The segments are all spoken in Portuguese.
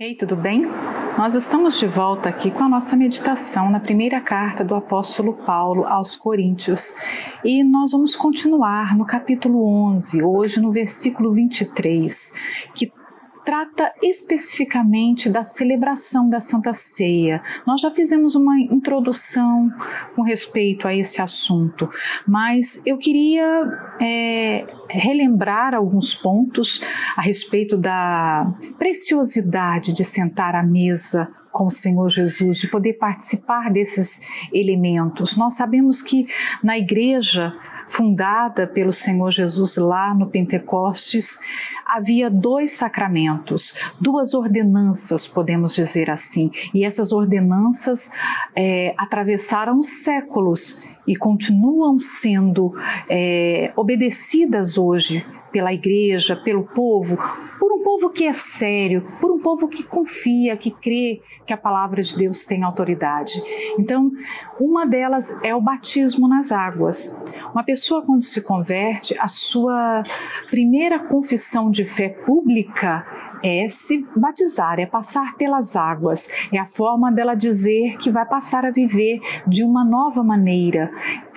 Ei, tudo bem? Nós estamos de volta aqui com a nossa meditação na primeira carta do apóstolo Paulo aos Coríntios e nós vamos continuar no capítulo 11, hoje no versículo 23, que trata especificamente da celebração da Santa Ceia. Nós já fizemos uma introdução com respeito a esse assunto, mas eu queria é, relembrar alguns pontos a respeito da preciosidade de sentar à mesa com o Senhor Jesus, de poder participar desses elementos. Nós sabemos que na igreja fundada pelo Senhor Jesus lá no Pentecostes, havia dois sacramentos, duas ordenanças, podemos dizer assim, e essas ordenanças é, atravessaram séculos e continuam sendo é, obedecidas hoje pela igreja, pelo povo, por um povo que é sério, por um povo que confia, que crê que a palavra de Deus tem autoridade. Então, uma delas é o batismo nas águas. Uma pessoa, quando se converte, a sua primeira confissão de fé pública é se batizar, é passar pelas águas, é a forma dela dizer que vai passar a viver de uma nova maneira,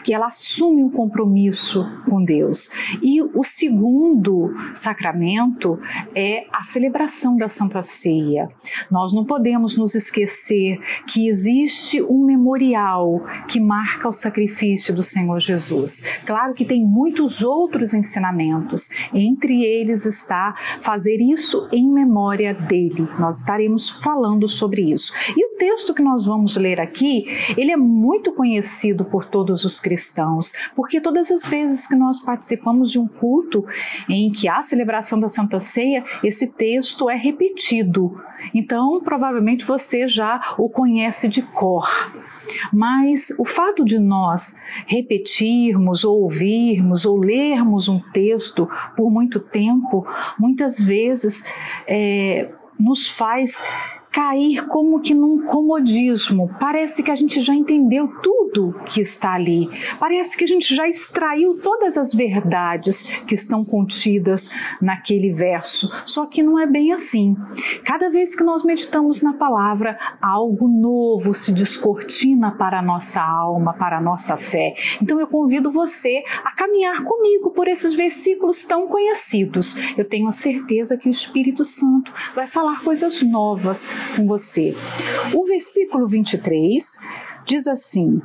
que ela assume um compromisso com Deus. E o segundo sacramento é a celebração da Santa Ceia. Nós não podemos nos esquecer que existe um memorial que marca o sacrifício do Senhor Jesus. Claro que tem muitos outros ensinamentos, entre eles está fazer isso em memória dele. Nós estaremos falando sobre isso. E o texto que nós vamos ler aqui, ele é muito conhecido por todos os cristãos, porque todas as vezes que nós participamos de um culto em que há celebração da Santa Ceia, esse texto é repetido. Então, provavelmente você já o conhece de cor. Mas o fato de nós repetirmos, ou ouvirmos, ou lermos um texto por muito tempo, muitas vezes é, nos faz cair como que num comodismo. Parece que a gente já entendeu tudo que está ali. Parece que a gente já extraiu todas as verdades que estão contidas naquele verso. Só que não é bem assim. Cada vez que nós meditamos na palavra, algo novo se descortina para a nossa alma, para a nossa fé. Então eu convido você a caminhar comigo por esses versículos tão conhecidos. Eu tenho a certeza que o Espírito Santo vai falar coisas novas com você. O versículo 23 diz assim: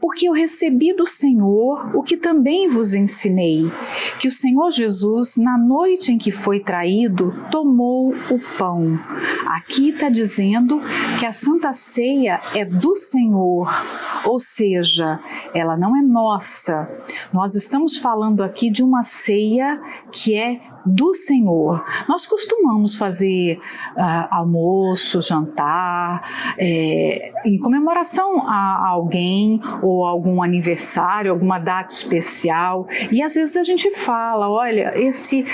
porque eu recebi do Senhor o que também vos ensinei, que o Senhor Jesus, na noite em que foi traído, tomou o pão. Aqui está dizendo que a Santa Ceia é do Senhor, ou seja, ela não é nossa. Nós estamos falando aqui de uma ceia que é do Senhor. Nós costumamos fazer uh, almoço, jantar, é, em comemoração a alguém ou algum aniversário, alguma data especial. E às vezes a gente fala: olha, esse,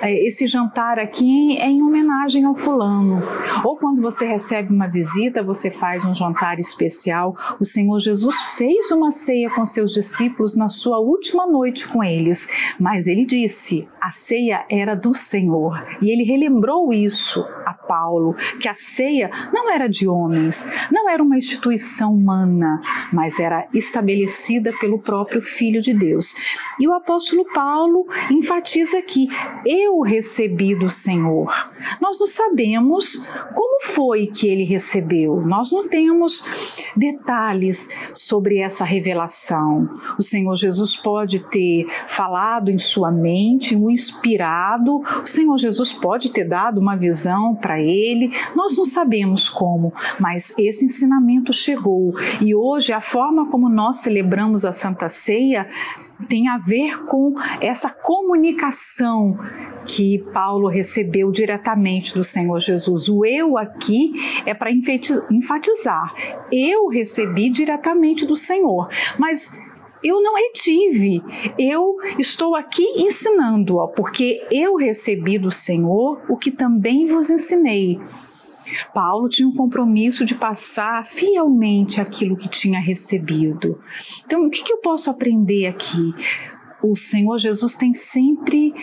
é, esse jantar aqui é em homenagem ao fulano. Ou quando você recebe uma visita, você faz um jantar especial. O Senhor Jesus fez uma ceia com seus discípulos na sua última noite com eles, mas ele disse: a ceia era do Senhor. E ele relembrou isso a Paulo, que a ceia não era de homens, não era uma instituição humana, mas era estabelecida pelo próprio Filho de Deus. E o apóstolo Paulo enfatiza aqui: eu recebi do Senhor. Nós não sabemos como foi que ele recebeu, nós não temos detalhes sobre essa revelação. O Senhor Jesus pode ter falado em sua mente, o inspirado, o Senhor Jesus pode ter dado uma visão para ele, nós não sabemos como, mas esse ensinamento chegou e hoje a forma como nós celebramos a Santa Ceia tem a ver com essa comunicação que Paulo recebeu diretamente do Senhor Jesus. O eu aqui é para enfatizar. Eu recebi diretamente do Senhor, mas eu não retive. Eu estou aqui ensinando, ó, porque eu recebi do Senhor o que também vos ensinei. Paulo tinha um compromisso de passar fielmente aquilo que tinha recebido. Então, o que, que eu posso aprender aqui? O Senhor Jesus tem sempre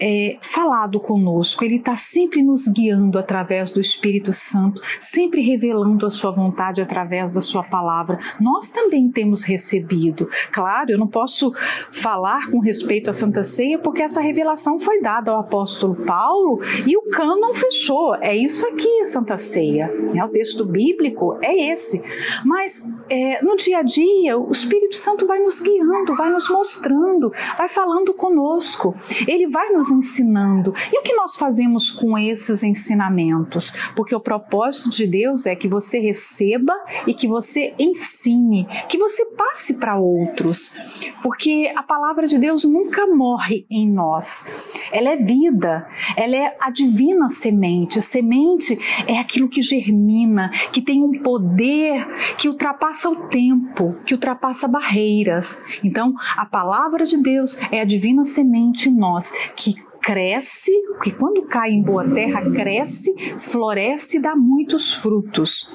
é, falado conosco, Ele está sempre nos guiando através do Espírito Santo, sempre revelando a Sua vontade através da Sua palavra. Nós também temos recebido. Claro, eu não posso falar com respeito à Santa Ceia porque essa revelação foi dada ao apóstolo Paulo e o cânon fechou. É isso aqui a Santa Ceia. Né? O texto bíblico é esse. Mas é, no dia a dia, o Espírito Santo vai nos guiando, vai nos mostrando, vai falando conosco. Ele vai nos ensinando. E o que nós fazemos com esses ensinamentos? Porque o propósito de Deus é que você receba e que você ensine, que você passe para outros. Porque a palavra de Deus nunca morre em nós. Ela é vida, ela é a divina semente. Semente é aquilo que germina, que tem um poder que ultrapassa o tempo, que ultrapassa barreiras. Então, a palavra de Deus é a divina semente em nós que cresce, que quando cai em boa terra, cresce, floresce e dá muitos frutos.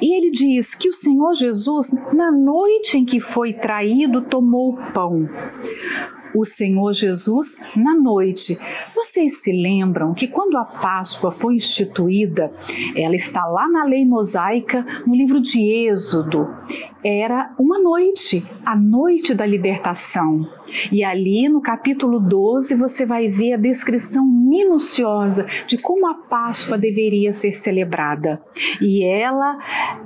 E ele diz que o Senhor Jesus, na noite em que foi traído, tomou o pão o Senhor Jesus na noite. Vocês se lembram que quando a Páscoa foi instituída, ela está lá na lei mosaica, no livro de Êxodo, era uma noite, a noite da libertação. E ali no capítulo 12 você vai ver a descrição minuciosa de como a Páscoa deveria ser celebrada. E ela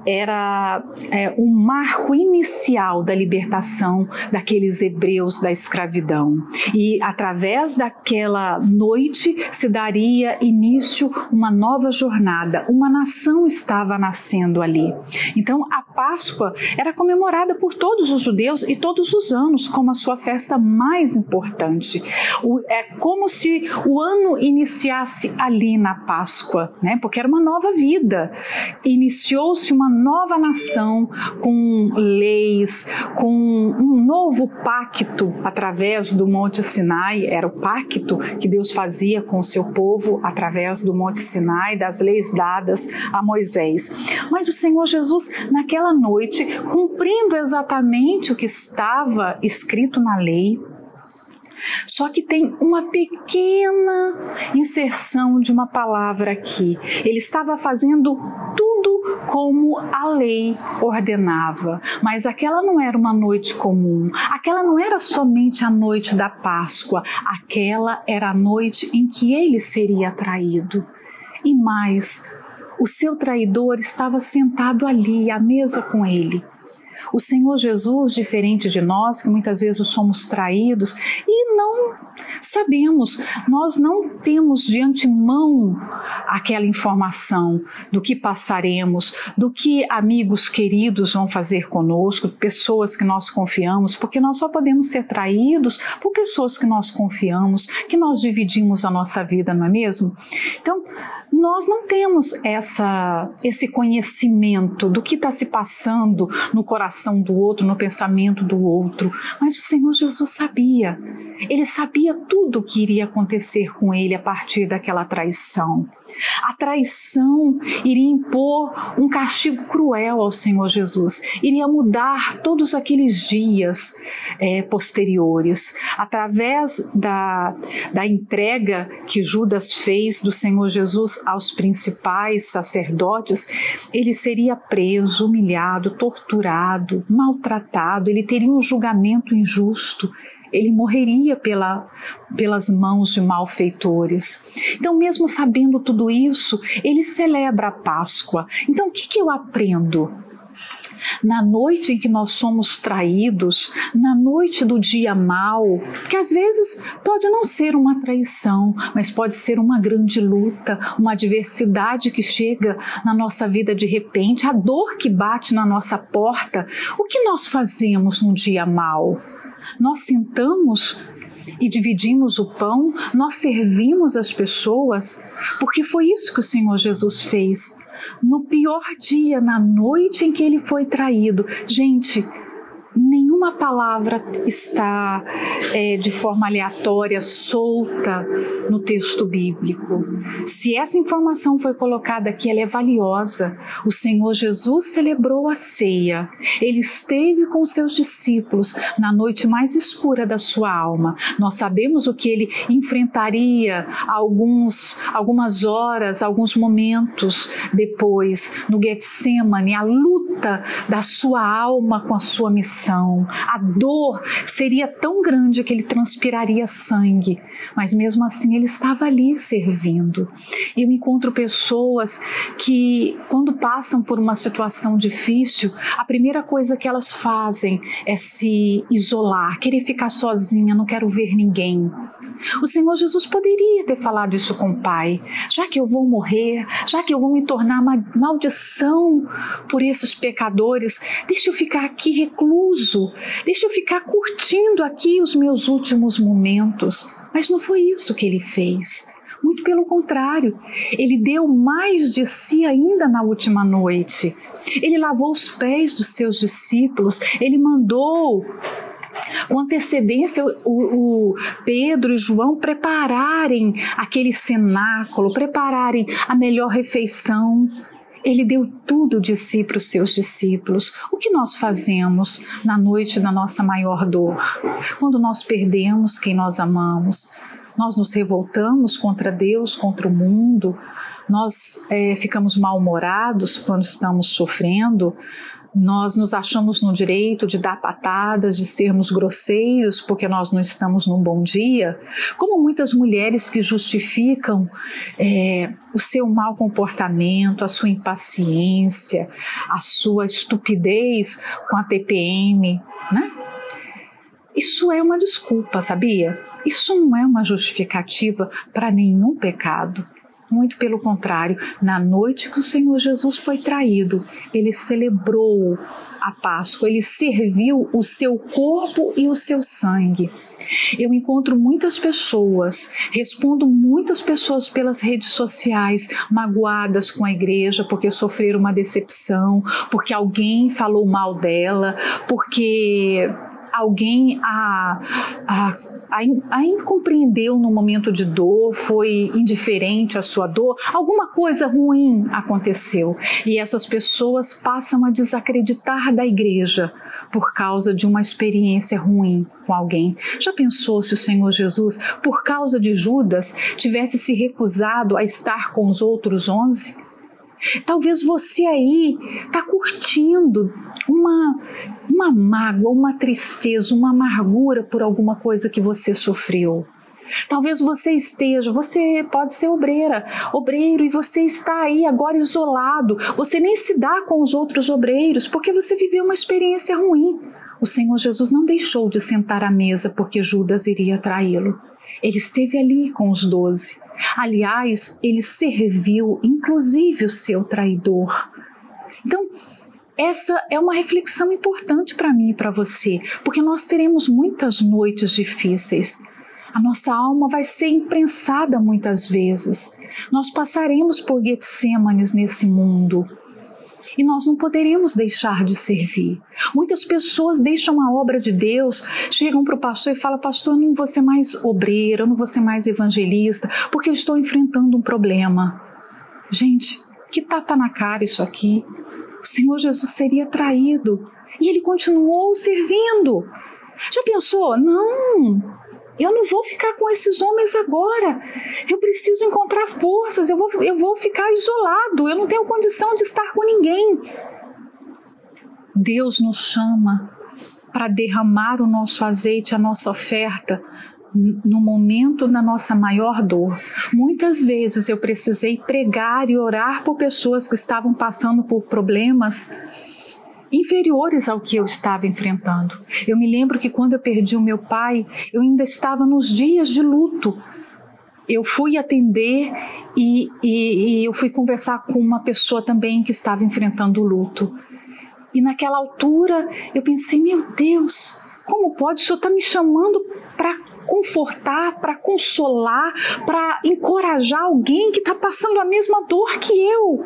era é, um marco inicial da libertação daqueles hebreus da escravidão. E através daquela noite se daria início uma nova jornada, uma nação estava nascendo ali. Então a Páscoa era comemorada por todos os judeus e todos os anos como a sua festa mais importante. O, é como se o ano iniciasse ali na Páscoa, né? porque era uma nova vida. Iniciou-se uma nova nação com leis, com um novo pacto através do Monte Sinai. Era o pacto que Deus fazia com o seu povo através do Monte Sinai, das leis dadas a Moisés. Mas o Senhor Jesus, naquela noite, cumprindo exatamente o que estava escrito na lei. Só que tem uma pequena inserção de uma palavra aqui. Ele estava fazendo tudo como a lei ordenava, mas aquela não era uma noite comum, aquela não era somente a noite da Páscoa, aquela era a noite em que ele seria traído. E mais, o seu traidor estava sentado ali à mesa com ele. O Senhor Jesus, diferente de nós, que muitas vezes somos traídos e não sabemos, nós não temos de antemão aquela informação do que passaremos, do que amigos queridos vão fazer conosco, pessoas que nós confiamos, porque nós só podemos ser traídos por pessoas que nós confiamos, que nós dividimos a nossa vida, não é mesmo? Então, nós não temos essa, esse conhecimento do que está se passando no coração do outro, no pensamento do outro, mas o Senhor Jesus sabia. Ele sabia tudo o que iria acontecer com ele a partir daquela traição. A traição iria impor um castigo cruel ao Senhor Jesus, iria mudar todos aqueles dias é, posteriores. Através da, da entrega que Judas fez do Senhor Jesus aos principais sacerdotes, ele seria preso, humilhado, torturado, maltratado, ele teria um julgamento injusto ele morreria pela, pelas mãos de malfeitores. Então, mesmo sabendo tudo isso, ele celebra a Páscoa. Então, o que, que eu aprendo? Na noite em que nós somos traídos, na noite do dia mal, que às vezes pode não ser uma traição, mas pode ser uma grande luta, uma adversidade que chega na nossa vida de repente, a dor que bate na nossa porta. O que nós fazemos no dia mal? nós sentamos e dividimos o pão, nós servimos as pessoas, porque foi isso que o Senhor Jesus fez. No pior dia, na noite em que ele foi traído. Gente, nenhuma palavra está é, de forma aleatória, solta no texto bíblico. Se essa informação foi colocada aqui, ela é valiosa. O Senhor Jesus celebrou a ceia. Ele esteve com seus discípulos na noite mais escura da sua alma. Nós sabemos o que ele enfrentaria alguns, algumas horas, alguns momentos depois no Getsemane, a luta da sua alma com a sua missão. A dor seria tão grande que ele transpiraria sangue, mas mesmo assim ele estava ali servindo. Eu encontro pessoas que, quando passam por uma situação difícil, a primeira coisa que elas fazem é se isolar, querer ficar sozinha, não quero ver ninguém. O Senhor Jesus poderia ter falado isso com o Pai, já que eu vou morrer, já que eu vou me tornar uma maldição por esses pecadores, deixa eu ficar aqui recluso, deixa eu ficar curtindo aqui os meus últimos momentos. Mas não foi isso que ele fez. Muito pelo contrário, ele deu mais de si ainda na última noite. Ele lavou os pés dos seus discípulos, ele mandou com antecedência o, o, Pedro e João prepararem aquele cenáculo, prepararem a melhor refeição. Ele deu tudo de si para os seus discípulos. O que nós fazemos na noite da nossa maior dor? Quando nós perdemos quem nós amamos, nós nos revoltamos contra Deus, contra o mundo, nós é, ficamos mal-humorados quando estamos sofrendo, nós nos achamos no direito de dar patadas, de sermos grosseiros porque nós não estamos num bom dia, como muitas mulheres que justificam é, o seu mau comportamento, a sua impaciência, a sua estupidez com a TPM, né? Isso é uma desculpa, sabia? Isso não é uma justificativa para nenhum pecado. Muito pelo contrário, na noite que o Senhor Jesus foi traído, ele celebrou a Páscoa, ele serviu o seu corpo e o seu sangue. Eu encontro muitas pessoas, respondo muitas pessoas pelas redes sociais, magoadas com a igreja porque sofreram uma decepção, porque alguém falou mal dela, porque alguém a, a, a incompreendeu no momento de dor, foi indiferente à sua dor, alguma coisa ruim aconteceu e essas pessoas passam a desacreditar da igreja por causa de uma experiência ruim com alguém. Já pensou se o Senhor Jesus, por causa de Judas, tivesse se recusado a estar com os outros onze? Talvez você aí está curtindo uma, uma mágoa, uma tristeza, uma amargura por alguma coisa que você sofreu. Talvez você esteja, você pode ser obreira, obreiro, e você está aí agora isolado. Você nem se dá com os outros obreiros porque você viveu uma experiência ruim. O Senhor Jesus não deixou de sentar à mesa porque Judas iria traí-lo. Ele esteve ali com os doze. Aliás, ele serviu inclusive o seu traidor. Então, essa é uma reflexão importante para mim e para você, porque nós teremos muitas noites difíceis. A nossa alma vai ser imprensada muitas vezes. Nós passaremos por Getsêmanes nesse mundo e nós não poderemos deixar de servir. Muitas pessoas deixam a obra de Deus, chegam para o pastor e falam: Pastor, eu não vou ser mais obreiro, eu não vou ser mais evangelista, porque eu estou enfrentando um problema. Gente, que tapa na cara isso aqui. O Senhor Jesus seria traído e ele continuou servindo. Já pensou? Não, eu não vou ficar com esses homens agora. Eu preciso encontrar forças. Eu vou, eu vou ficar isolado. Eu não tenho condição de estar com ninguém. Deus nos chama para derramar o nosso azeite, a nossa oferta, no momento da nossa maior dor. Muitas vezes eu precisei pregar e orar por pessoas que estavam passando por problemas inferiores ao que eu estava enfrentando. Eu me lembro que quando eu perdi o meu pai, eu ainda estava nos dias de luto. Eu fui atender e, e, e eu fui conversar com uma pessoa também que estava enfrentando o luto. E naquela altura eu pensei: meu Deus, como pode? O senhor está me chamando para confortar, para consolar, para encorajar alguém que está passando a mesma dor que eu.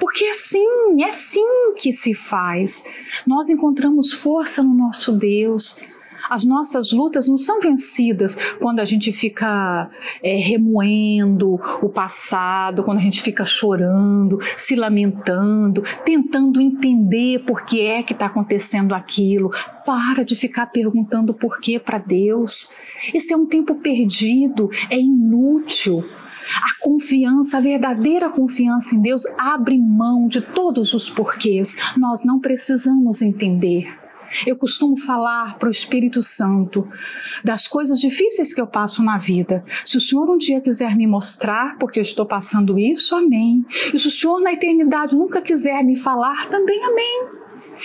Porque é assim, é assim que se faz. Nós encontramos força no nosso Deus. As nossas lutas não são vencidas quando a gente fica é, remoendo o passado, quando a gente fica chorando, se lamentando, tentando entender por que é que está acontecendo aquilo. Para de ficar perguntando por que para Deus. Esse é um tempo perdido, é inútil. A confiança, a verdadeira confiança em Deus abre mão de todos os porquês. Nós não precisamos entender. Eu costumo falar para o Espírito Santo das coisas difíceis que eu passo na vida. Se o Senhor um dia quiser me mostrar porque eu estou passando isso, amém. E se o Senhor na eternidade nunca quiser me falar, também amém.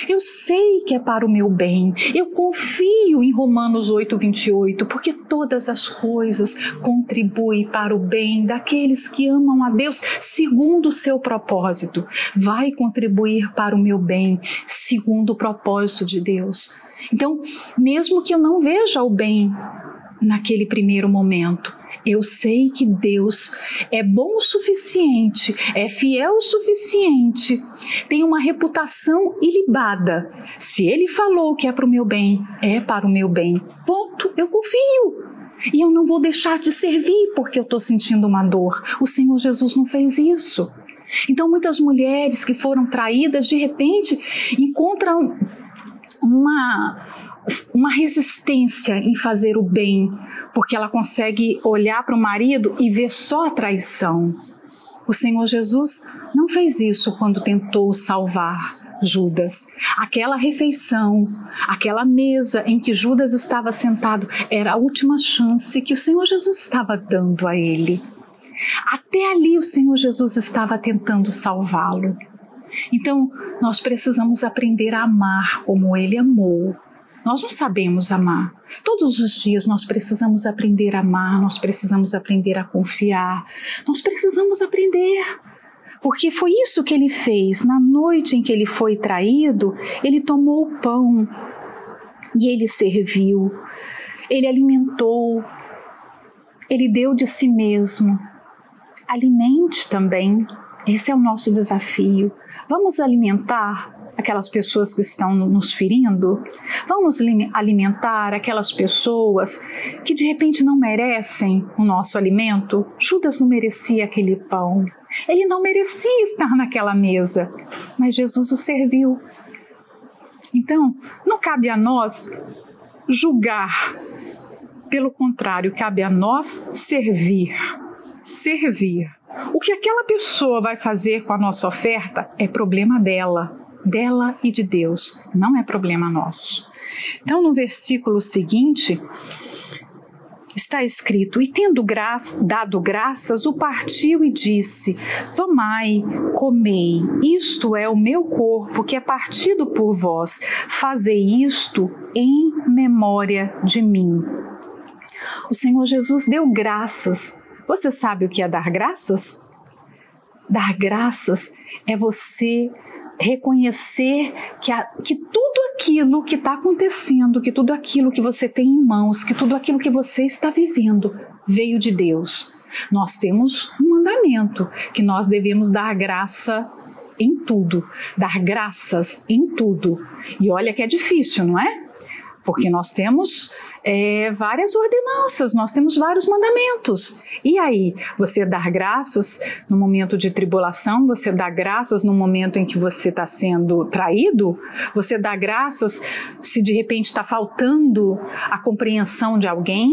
Eu sei que é para o meu bem. Eu confio em Romanos 8, 28, porque todas as coisas contribuem para o bem daqueles que amam a Deus segundo o seu propósito. Vai contribuir para o meu bem segundo o propósito de Deus. Então, mesmo que eu não veja o bem naquele primeiro momento, eu sei que Deus é bom o suficiente, é fiel o suficiente, tem uma reputação ilibada. Se Ele falou que é para o meu bem, é para o meu bem. Ponto, eu confio. E eu não vou deixar de servir porque eu estou sentindo uma dor. O Senhor Jesus não fez isso. Então, muitas mulheres que foram traídas, de repente, encontram uma uma resistência em fazer o bem, porque ela consegue olhar para o marido e ver só a traição. O Senhor Jesus não fez isso quando tentou salvar Judas. Aquela refeição, aquela mesa em que Judas estava sentado, era a última chance que o Senhor Jesus estava dando a ele. Até ali o Senhor Jesus estava tentando salvá-lo. Então, nós precisamos aprender a amar como ele amou nós não sabemos amar. Todos os dias nós precisamos aprender a amar, nós precisamos aprender a confiar, nós precisamos aprender. Porque foi isso que ele fez. Na noite em que ele foi traído, ele tomou o pão e ele serviu, ele alimentou, ele deu de si mesmo. Alimente também. Esse é o nosso desafio. Vamos alimentar aquelas pessoas que estão nos ferindo? Vamos alimentar aquelas pessoas que de repente não merecem o nosso alimento? Judas não merecia aquele pão. Ele não merecia estar naquela mesa, mas Jesus o serviu. Então, não cabe a nós julgar. Pelo contrário, cabe a nós servir. Servir. O que aquela pessoa vai fazer com a nossa oferta é problema dela dela e de Deus, não é problema nosso. Então, no versículo seguinte, está escrito: E tendo dado graças, o partiu e disse: Tomai, comei, isto é o meu corpo que é partido por vós, fazei isto em memória de mim. O Senhor Jesus deu graças. Você sabe o que é dar graças? Dar graças é você reconhecer que, a, que tudo aquilo que está acontecendo, que tudo aquilo que você tem em mãos, que tudo aquilo que você está vivendo veio de Deus. Nós temos um mandamento que nós devemos dar graça em tudo, dar graças em tudo. E olha que é difícil, não é? Porque nós temos é, várias ordenanças, nós temos vários mandamentos. E aí, você dar graças no momento de tribulação, você dá graças no momento em que você está sendo traído, você dá graças se de repente está faltando a compreensão de alguém,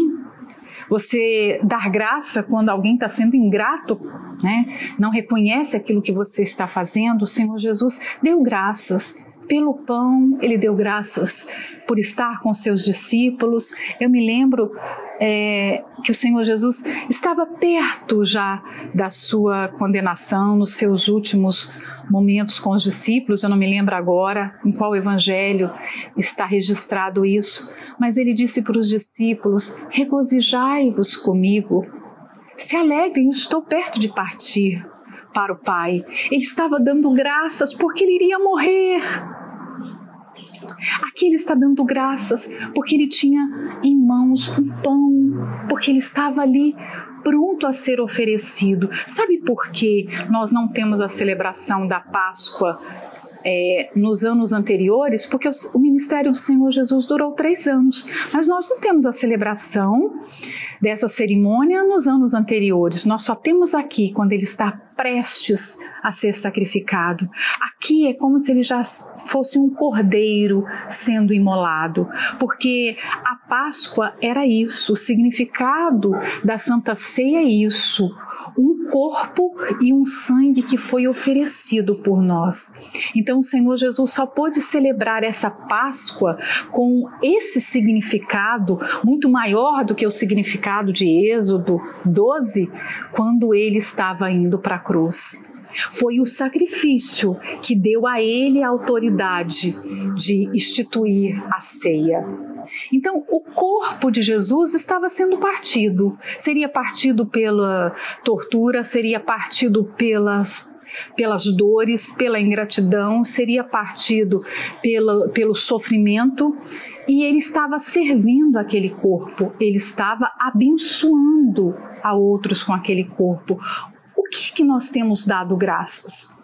você dar graça quando alguém está sendo ingrato, né? não reconhece aquilo que você está fazendo, o Senhor Jesus deu graças pelo pão, ele deu graças por estar com seus discípulos. Eu me lembro é, que o Senhor Jesus estava perto já da sua condenação, nos seus últimos momentos com os discípulos. Eu não me lembro agora em qual evangelho está registrado isso, mas ele disse para os discípulos: Regozijai-vos comigo, se alegrem, estou perto de partir para o Pai. Ele estava dando graças porque ele iria morrer. Aqui ele está dando graças porque ele tinha em mãos um pão, porque ele estava ali pronto a ser oferecido. Sabe por que nós não temos a celebração da Páscoa é, nos anos anteriores, porque o, o, ministério do Senhor Jesus durou três anos, mas nós não temos a celebração dessa cerimônia nos anos anteriores. Nós só temos aqui quando ele está prestes a ser sacrificado. Aqui é como se ele já fosse um cordeiro sendo imolado, porque a Páscoa era isso, o significado da Santa Ceia é isso um corpo e um sangue que foi oferecido por nós. Então o Senhor Jesus só pôde celebrar essa Páscoa com esse significado muito maior do que o significado de Êxodo 12, quando ele estava indo para a cruz. Foi o sacrifício que deu a ele a autoridade de instituir a ceia. Então, o corpo de Jesus estava sendo partido. Seria partido pela tortura, seria partido pelas pelas dores, pela ingratidão, seria partido pela, pelo sofrimento e ele estava servindo aquele corpo, ele estava abençoando a outros com aquele corpo. O que é que nós temos dado graças?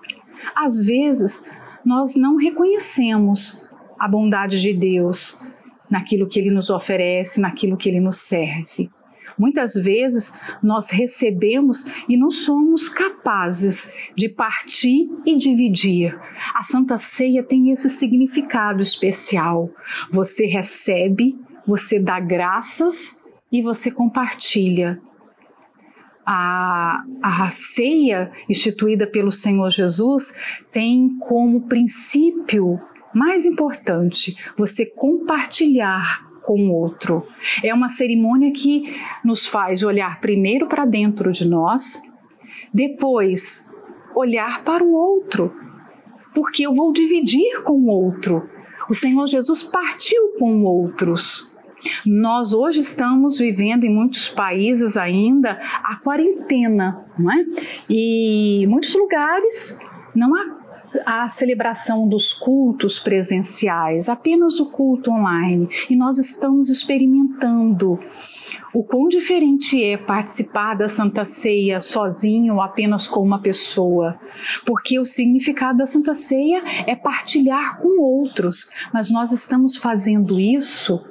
Às vezes, nós não reconhecemos a bondade de Deus, naquilo que ele nos oferece, naquilo que ele nos serve. Muitas vezes nós recebemos e não somos capazes de partir e dividir. A Santa Ceia tem esse significado especial. Você recebe, você dá graças e você compartilha. A, a ceia instituída pelo Senhor Jesus tem como princípio mais importante, você compartilhar com o outro. É uma cerimônia que nos faz olhar primeiro para dentro de nós, depois olhar para o outro, porque eu vou dividir com o outro. O Senhor Jesus partiu com outros. Nós hoje estamos vivendo em muitos países ainda a quarentena, não é? E muitos lugares não há a celebração dos cultos presenciais, apenas o culto online. E nós estamos experimentando o quão diferente é participar da Santa Ceia sozinho ou apenas com uma pessoa, porque o significado da Santa Ceia é partilhar com outros, mas nós estamos fazendo isso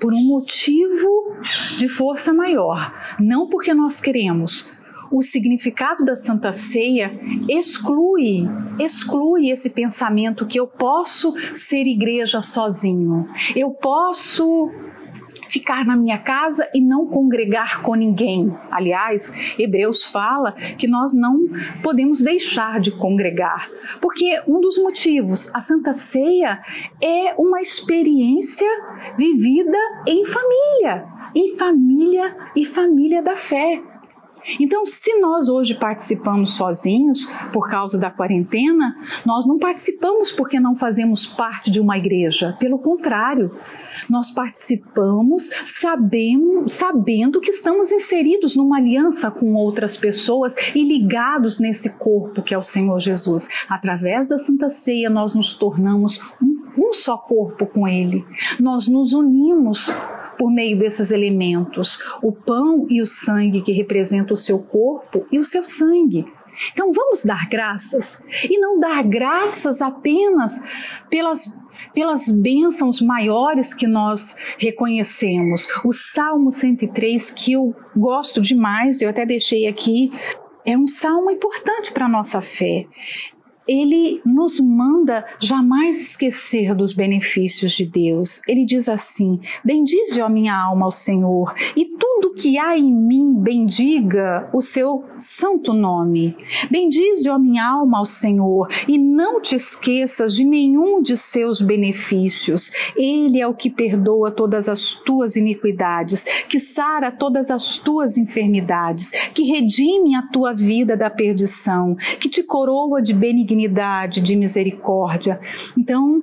por um motivo de força maior, não porque nós queremos, o significado da Santa Ceia exclui, exclui esse pensamento que eu posso ser igreja sozinho. Eu posso ficar na minha casa e não congregar com ninguém. Aliás, Hebreus fala que nós não podemos deixar de congregar, porque um dos motivos, a Santa Ceia é uma experiência vivida em família, em família e família da fé. Então, se nós hoje participamos sozinhos por causa da quarentena, nós não participamos porque não fazemos parte de uma igreja. Pelo contrário, nós participamos sabendo, que estamos inseridos numa aliança com outras pessoas e ligados nesse corpo que é o Senhor Jesus. Através da Santa Ceia, nós nos tornamos um, um só corpo com Ele. Nós nos unimos por meio desses elementos, o pão e o sangue que representam o seu corpo e o seu sangue. Então vamos dar graças e não dar graças apenas pelas pelas bênçãos maiores que nós reconhecemos. O Salmo 103, que eu gosto demais, eu até deixei aqui, é um salmo importante para a nossa fé ele nos manda jamais esquecer dos benefícios de Deus. Ele diz assim: Bendize, ó minha alma, ao Senhor, e tudo que há em mim bendiga o seu santo nome. Bendize, ó minha alma, ao Senhor, e não te esqueças de nenhum de seus benefícios. Ele é o que perdoa todas as tuas iniquidades, que sara todas as tuas enfermidades, que redime a tua vida da perdição, que te coroa de benignidade benignidade, de misericórdia. Então,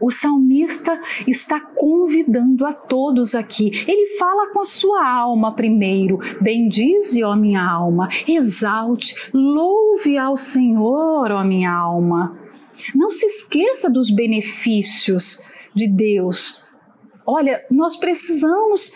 o salmista está convidando a todos aqui. Ele fala com a sua alma primeiro: Bendize, ó minha alma, exalte, louve ao Senhor, ó minha alma. Não se esqueça dos benefícios de Deus. Olha, nós precisamos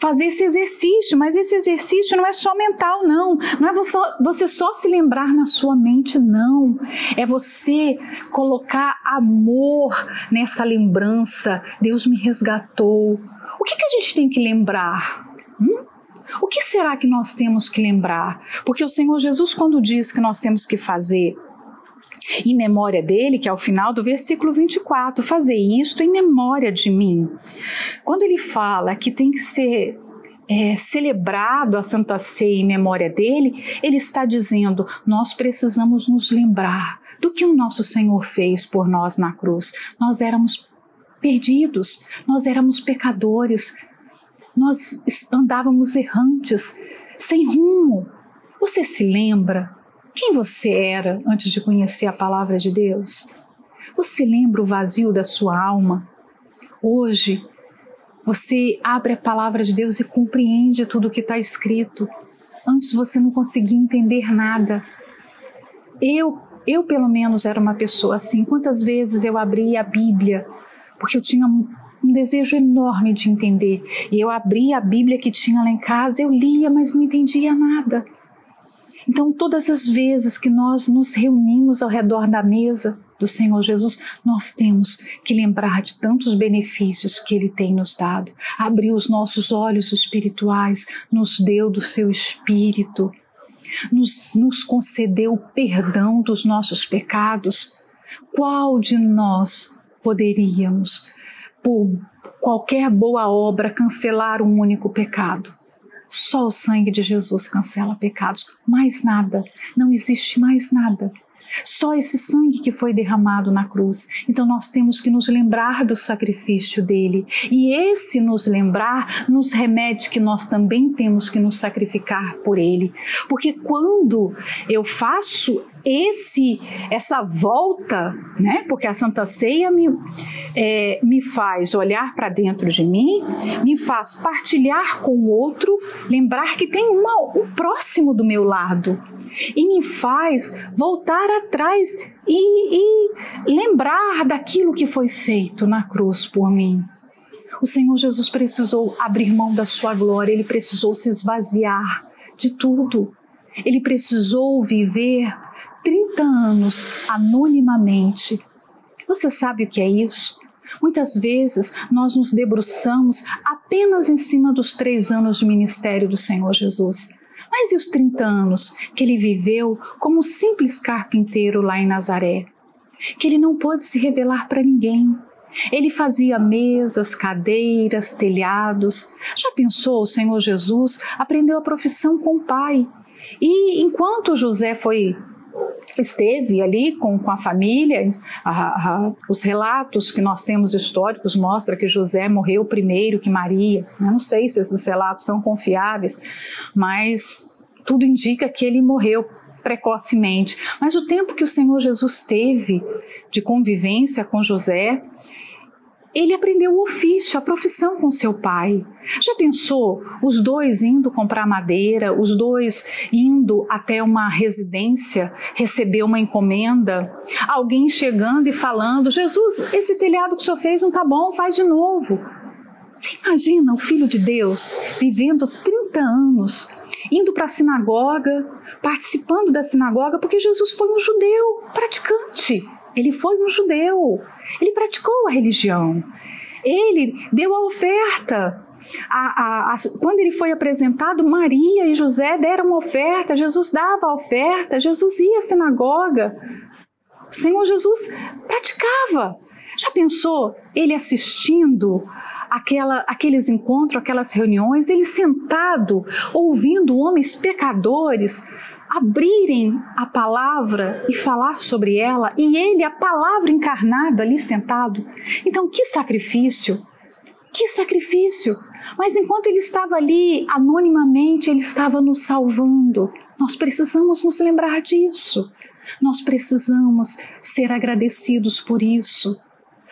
fazer esse exercício, mas esse exercício não é só mental, não. Não é você, você só se lembrar na sua mente, não. É você colocar amor nessa lembrança. Deus me resgatou. O que, que a gente tem que lembrar? Hum? O que será que nós temos que lembrar? Porque o Senhor Jesus, quando diz que nós temos que fazer em memória dele, que é o final do versículo 24, fazer isto em memória de mim. Quando ele fala que tem que ser é, celebrado a Santa Ceia em memória dele, ele está dizendo: nós precisamos nos lembrar do que o nosso Senhor fez por nós na cruz. Nós éramos perdidos, nós éramos pecadores, nós andávamos errantes, sem rumo. Você se lembra quem você era antes de conhecer a palavra de Deus? Você lembra o vazio da sua alma? Hoje, você abre a palavra de Deus e compreende tudo o que está escrito. Antes você não conseguia entender nada. Eu, eu pelo menos era uma pessoa assim. Quantas vezes eu abri a Bíblia porque eu tinha um desejo enorme de entender. E eu abria a Bíblia que tinha lá em casa, eu lia, mas não entendia nada. Então, todas as vezes que nós nos reunimos ao redor da mesa do Senhor Jesus, nós temos que lembrar de tantos benefícios que Ele tem nos dado. Abriu os nossos olhos espirituais, nos deu do seu espírito, nos, nos concedeu o perdão dos nossos pecados. Qual de nós poderíamos, por qualquer boa obra, cancelar um único pecado? Só o sangue de Jesus cancela pecados, mais nada, não existe mais nada. Só esse sangue que foi derramado na cruz. Então nós temos que nos lembrar do sacrifício dele. E esse nos lembrar nos remete que nós também temos que nos sacrificar por ele. Porque quando eu faço esse essa volta, né? Porque a Santa Ceia me, é, me faz olhar para dentro de mim, me faz partilhar com o outro, lembrar que tem uma, um próximo do meu lado e me faz voltar atrás e, e lembrar daquilo que foi feito na cruz por mim. O Senhor Jesus precisou abrir mão da sua glória, ele precisou se esvaziar de tudo. Ele precisou viver 30 anos anonimamente. Você sabe o que é isso? Muitas vezes nós nos debruçamos apenas em cima dos três anos de ministério do Senhor Jesus. Mas e os 30 anos que ele viveu como simples carpinteiro lá em Nazaré? Que ele não pôde se revelar para ninguém. Ele fazia mesas, cadeiras, telhados. Já pensou, o Senhor Jesus aprendeu a profissão com o pai. E enquanto José foi esteve ali com, com a família. A, a, os relatos que nós temos históricos mostram que José morreu primeiro que Maria. Eu não sei se esses relatos são confiáveis, mas tudo indica que ele morreu precocemente. Mas o tempo que o Senhor Jesus teve de convivência com José ele aprendeu o ofício, a profissão com seu pai. Já pensou os dois indo comprar madeira, os dois indo até uma residência receber uma encomenda, alguém chegando e falando: Jesus, esse telhado que o senhor fez não tá bom, faz de novo. Você imagina o filho de Deus vivendo 30 anos, indo para a sinagoga, participando da sinagoga, porque Jesus foi um judeu praticante. Ele foi um judeu. Ele praticou a religião. Ele deu a oferta. A, a, a, quando ele foi apresentado, Maria e José deram oferta, Jesus dava a oferta, Jesus ia à sinagoga. O Senhor Jesus praticava. Já pensou ele assistindo aquela, aqueles encontros, aquelas reuniões, ele sentado, ouvindo homens pecadores abrirem a palavra e falar sobre ela, e ele, a palavra encarnada ali sentado. Então, que sacrifício! Que sacrifício! Mas enquanto ele estava ali anonimamente, ele estava nos salvando. Nós precisamos nos lembrar disso. Nós precisamos ser agradecidos por isso.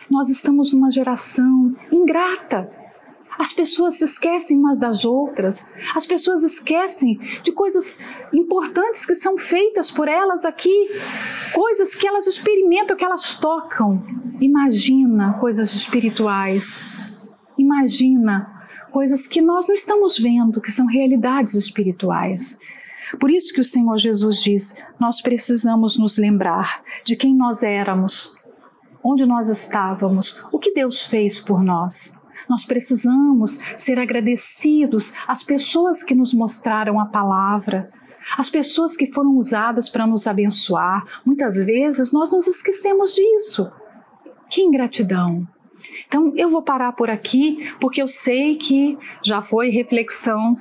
Nós estamos numa geração ingrata as pessoas se esquecem umas das outras, as pessoas esquecem de coisas importantes que são feitas por elas aqui, coisas que elas experimentam, que elas tocam. Imagina coisas espirituais, imagina coisas que nós não estamos vendo, que são realidades espirituais. Por isso que o Senhor Jesus diz: nós precisamos nos lembrar de quem nós éramos, onde nós estávamos, o que Deus fez por nós. Nós precisamos ser agradecidos às pessoas que nos mostraram a palavra, às pessoas que foram usadas para nos abençoar. Muitas vezes nós nos esquecemos disso. Que ingratidão! Então eu vou parar por aqui porque eu sei que já foi reflexão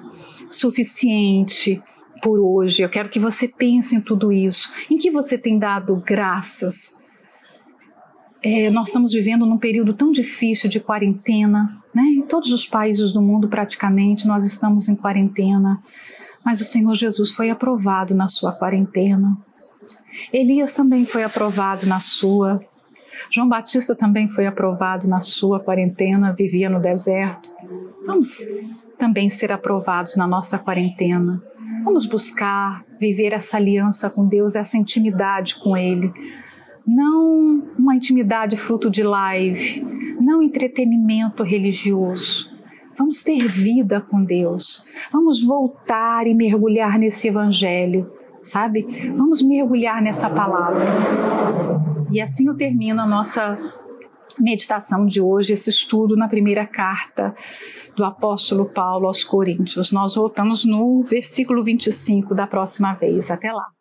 suficiente por hoje. Eu quero que você pense em tudo isso. Em que você tem dado graças? É, nós estamos vivendo num período tão difícil de quarentena, né? Em todos os países do mundo, praticamente, nós estamos em quarentena. Mas o Senhor Jesus foi aprovado na sua quarentena. Elias também foi aprovado na sua. João Batista também foi aprovado na sua quarentena, vivia no deserto. Vamos também ser aprovados na nossa quarentena. Vamos buscar viver essa aliança com Deus, essa intimidade com Ele. Não uma intimidade fruto de live, não entretenimento religioso. Vamos ter vida com Deus. Vamos voltar e mergulhar nesse Evangelho, sabe? Vamos mergulhar nessa palavra. E assim eu termino a nossa meditação de hoje, esse estudo na primeira carta do apóstolo Paulo aos Coríntios. Nós voltamos no versículo 25 da próxima vez. Até lá.